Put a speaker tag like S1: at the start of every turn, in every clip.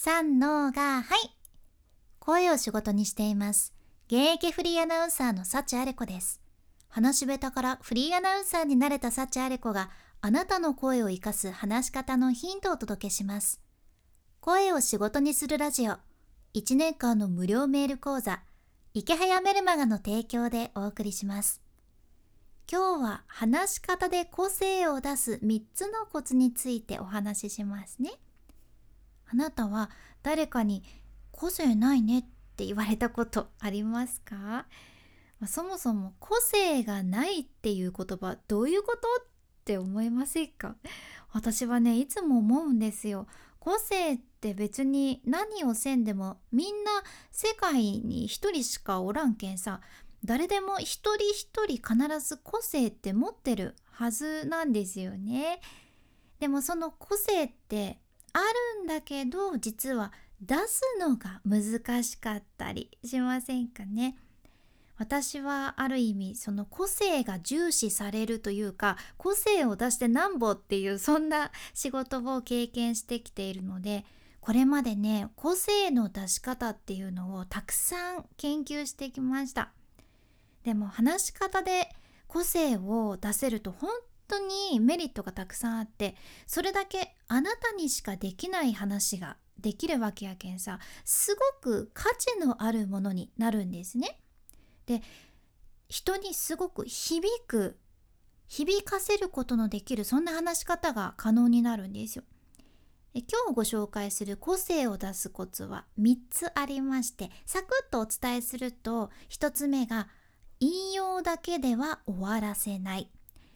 S1: 三のがはい。声を仕事にしています。現役フリーアナウンサーの幸あれ子です。話し下手からフリーアナウンサーになれた幸あれ子があなたの声を生かす話し方のヒントをお届けします。声を仕事にするラジオ。1年間の無料メール講座。池早メルマガの提供でお送りします。今日は話し方で個性を出す3つのコツについてお話ししますね。あなたは誰かに個性ないねって言われたことありますか、そもそも個性がないっていう言葉どういうこと？って思いませんか？私はねいつも思うんですよ。個性って別に何をせんでもみんな世界に一人しかおらんけんさ。誰でも一人一人必ず個性って持ってるはずなんですよね。でもその個性ってあるんだけど実は出すのが難しかったりしませんかね？私はある意味その個性が重視されるというか個性を出してなんぼっていうそんな仕事を経験してきているのでこれまでね個性の出し方っていうのをたくさん研究してきました。でも話し方で個性を出せると本当にメリットがたくさんあってそれだけあなたにしかできない話ができるわけやけんさすごく価値のあるものになるんですね。で人にすごく響く響かせることのできるそんな話し方が可能になるんですよ。今日ご紹介する個性を出すコツは3つありましてサクッとお伝えすると1つ目が引用だけでは終わらせない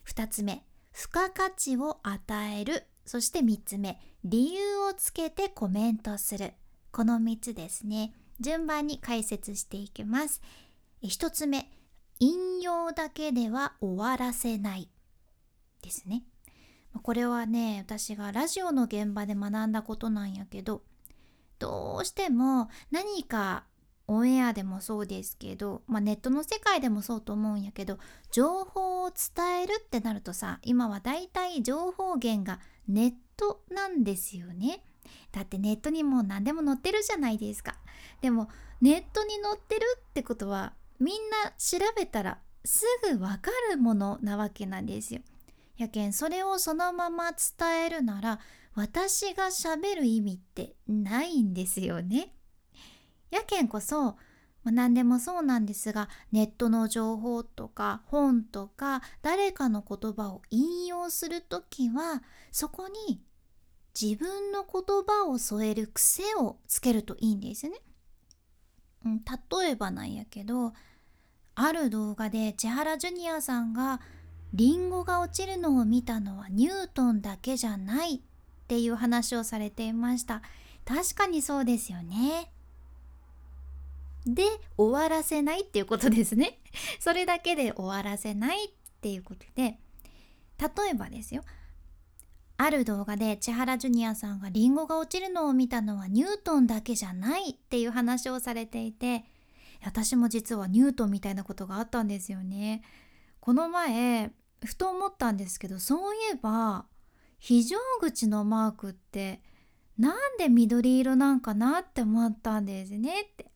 S1: 2つ目付加価値を与える。そして3つ目理由をつけてコメントする。この3つですね。順番に解説していきます。1つ目引用だけでは終わらせない。ですね。これはね私がラジオの現場で学んだことなんやけどどうしても何かオンエアでもそうですけど、まあ、ネットの世界でもそうと思うんやけど情報を伝えるってなるとさ今はだいたい情報源がネットなんですよね。だってネットにもう何でも載ってるじゃないですか。でもネットに載ってるってことはみんな調べたらすぐわかるものなわけなんですよ。やけんそれをそのまま伝えるなら私がしゃべる意味ってないんですよね。やけんこそ、ま、何でもそうなんですがネットの情報とか本とか誰かの言葉を引用する時はそこに自分の言葉を添える癖をつけるといいんですね。うん、例えばなんやけどある動画で千原ジュニアさんがリンゴが落ちるのを見たのはニュートンだけじゃないっていう話をされていました。確かにそうですよね。で終わらせないっていうことですね。それだけで終わらせないっていうことで例えばですよある動画で千原ジュニアさんがリンゴが落ちるのを見たのはニュートンだけじゃないっていう話をされていて私も実はニュートンみたいなことがあったんですよね。この前ふと思ったんですけどそういえば非常口のマークってなんで緑色なんかなって思ったんですねって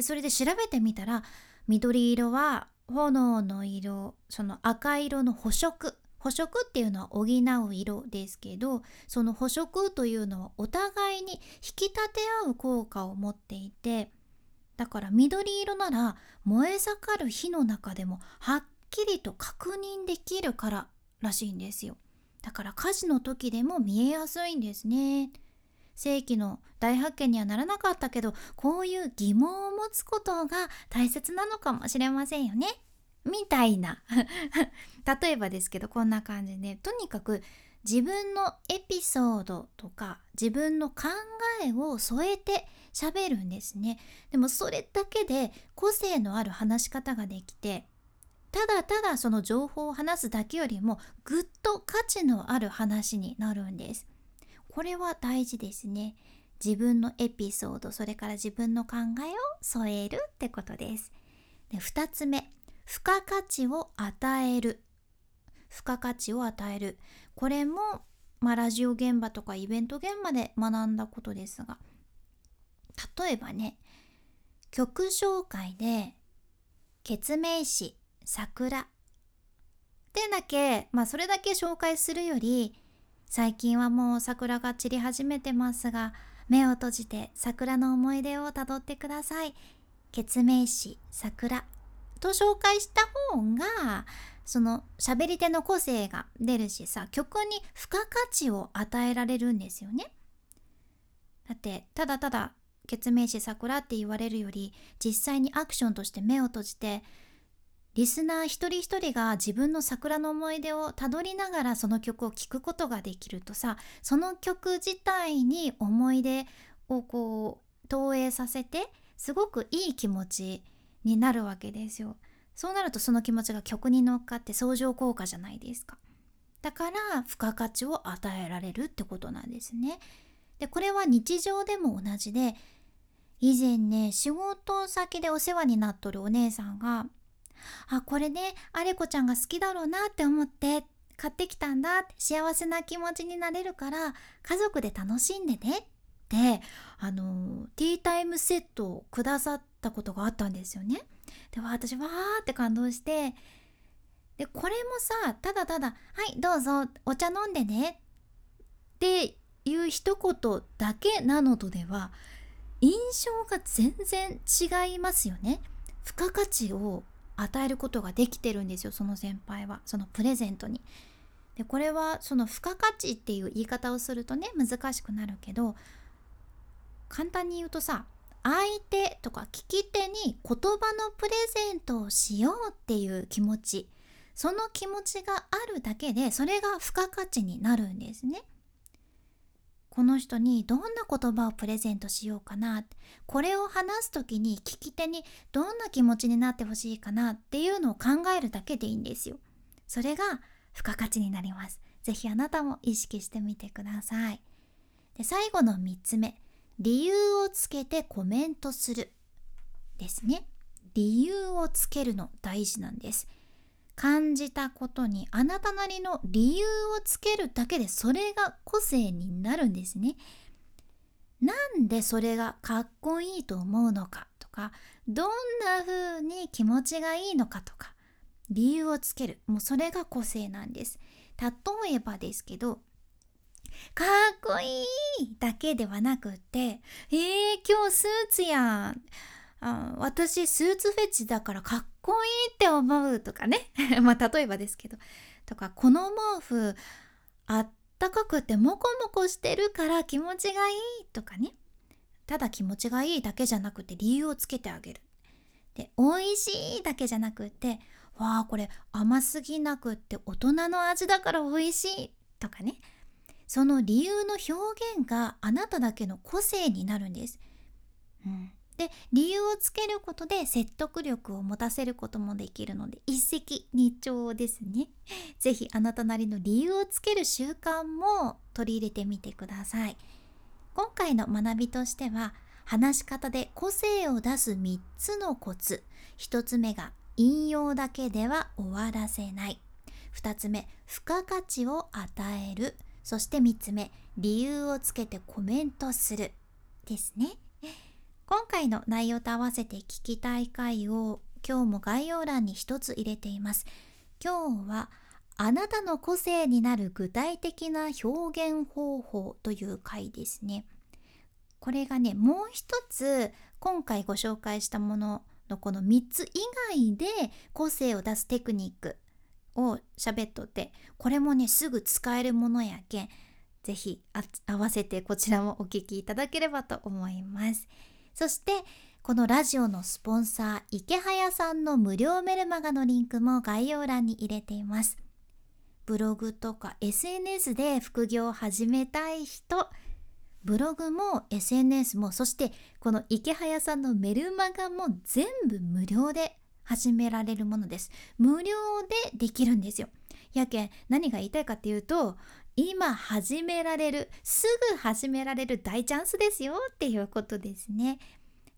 S1: でそれで調べてみたら緑色は炎の色その赤色の補色補色っていうのは補う色ですけどその補色というのはお互いに引き立て合う効果を持っていてだから緑色なら燃え盛る火の中でもはっきりと確認できるかららしいんですよ。だから火事の時でも見えやすいんですね。世紀の大発見にはならなかったけどこういう疑問を持つことが大切なのかもしれませんよね。みたいな。例えばですけどこんな感じでとにかく自分のエピソードとか自分の考えを添えて喋るんですね。でもそれだけで個性のある話し方ができてただただその情報を話すだけよりもぐっと価値のある話になるんです。これは大事ですね。自分のエピソードそれから自分の考えを添えるってことです。で2つ目付加価値を与える。付加価値を与える。これも、まあ、ラジオ現場とかイベント現場で学んだことですが例えばね曲紹介で「決名詞桜」ってだけまあそれだけ紹介するより最近はもう桜が散り始めてますが目を閉じて桜の思い出をたどってください。決名詞桜と紹介した方がその喋り手の個性が出るしさ曲に付加価値を与えられるんですよね。だってただただ「決名詞桜」って言われるより実際にアクションとして目を閉じてリスナー一人一人が自分の桜の思い出をたどりながらその曲を聴くことができるとさその曲自体に思い出をこう投影させてすごくいい気持ちになるわけですよ。そうなるとその気持ちが曲に乗っかって相乗効果じゃないですか。だから付加価値を与えられるってことなんですね。でこれは日常でも同じで以前ね仕事先でお世話になっとるお姉さんがあこれねあれこちゃんが好きだろうなって思って買ってきたんだって幸せな気持ちになれるから家族で楽しんでねってあのティータイムセットをくださったことがあったんですよね。で私わーって感動してでこれもさただただ「はいどうぞお茶飲んでね」っていう一言だけなのとでは印象が全然違いますよね。付加価値を与えることができてるんですよその先輩はそのプレゼントに。でこれはその付加価値っていう言い方をするとね難しくなるけど簡単に言うとさ相手とか聞き手に言葉のプレゼントをしようっていう気持ちその気持ちがあるだけでそれが付加価値になるんですね。この人にどんな言葉をプレゼントしようかなこれを話す時に聞き手にどんな気持ちになってほしいかなっていうのを考えるだけでいいんですよ。それが付加価値になります。是非あなたも意識してみてください。で最後の3つ目理由をつけてコメントするですね。理由をつけるの大事なんです。感じたことにあなたなりの理由をつけるだけでそれが個性になるんですね。なんでそれがかっこいいと思うのかとかどんな風に気持ちがいいのかとか理由をつけるもうそれが個性なんです。例えばですけどかっこいいだけではなくってえー、今日スーツやんあ私スーツフェチだからかっこいいって思うとかね。まあ例えばですけど。とかこの毛布あったかくてモコモコしてるから気持ちがいいとかね。ただ気持ちがいいだけじゃなくて理由をつけてあげる。で美味しいだけじゃなくてわあこれ甘すぎなくって大人の味だから美味しいとかね。その理由の表現があなただけの個性になるんです、うん、で理由をつけることで説得力を持たせることもできるので一石二鳥ですね。是非あなたなりの理由をつける習慣も取り入れてみてください。今回の学びとしては話し方で個性を出す3つのコツ1つ目が引用だけでは終わらせない2つ目付加価値を与えるそして3つ目理由をつけてコメントするですね。今回の内容と合わせて聞きたい回を今日も概要欄に一つ入れています。今日はあなたの個性になる具体的な表現方法という回ですね。これがね、もう一つ今回ご紹介したもののこの3つ以外で個性を出すテクニックを喋っとってこれもねすぐ使えるものやけん是非合わせてこちらもお聞きいただければと思います。そしてこのラジオのスポンサー池早さんの無料メルマガのリンクも概要欄に入れています。ブログとか SNS で副業を始めたい人ブログも SNS もそしてこの池早さんのメルマガも全部無料で始められるものです。無料でできるんですよ。やけん何が言いたいかっていうと今始められるすぐ始められる大チャンスですよっていうことですね。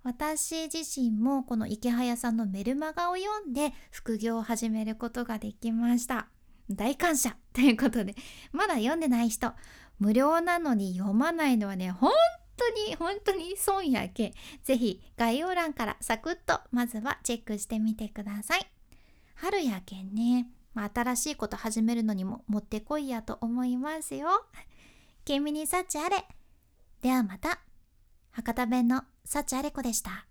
S1: 私自身もこの池早さんのメルマガを読んで副業を始めることができました。大感謝。ということでまだ読んでない人無料なのに読まないのはね本当当に本当に損やけぜひ概要欄からサクッとまずはチェックしてみてください。春やけんね、まあ、新しいこと始めるのにももってこいやと思いますよ。君に幸あれではまた。博多弁の幸あれ子でした。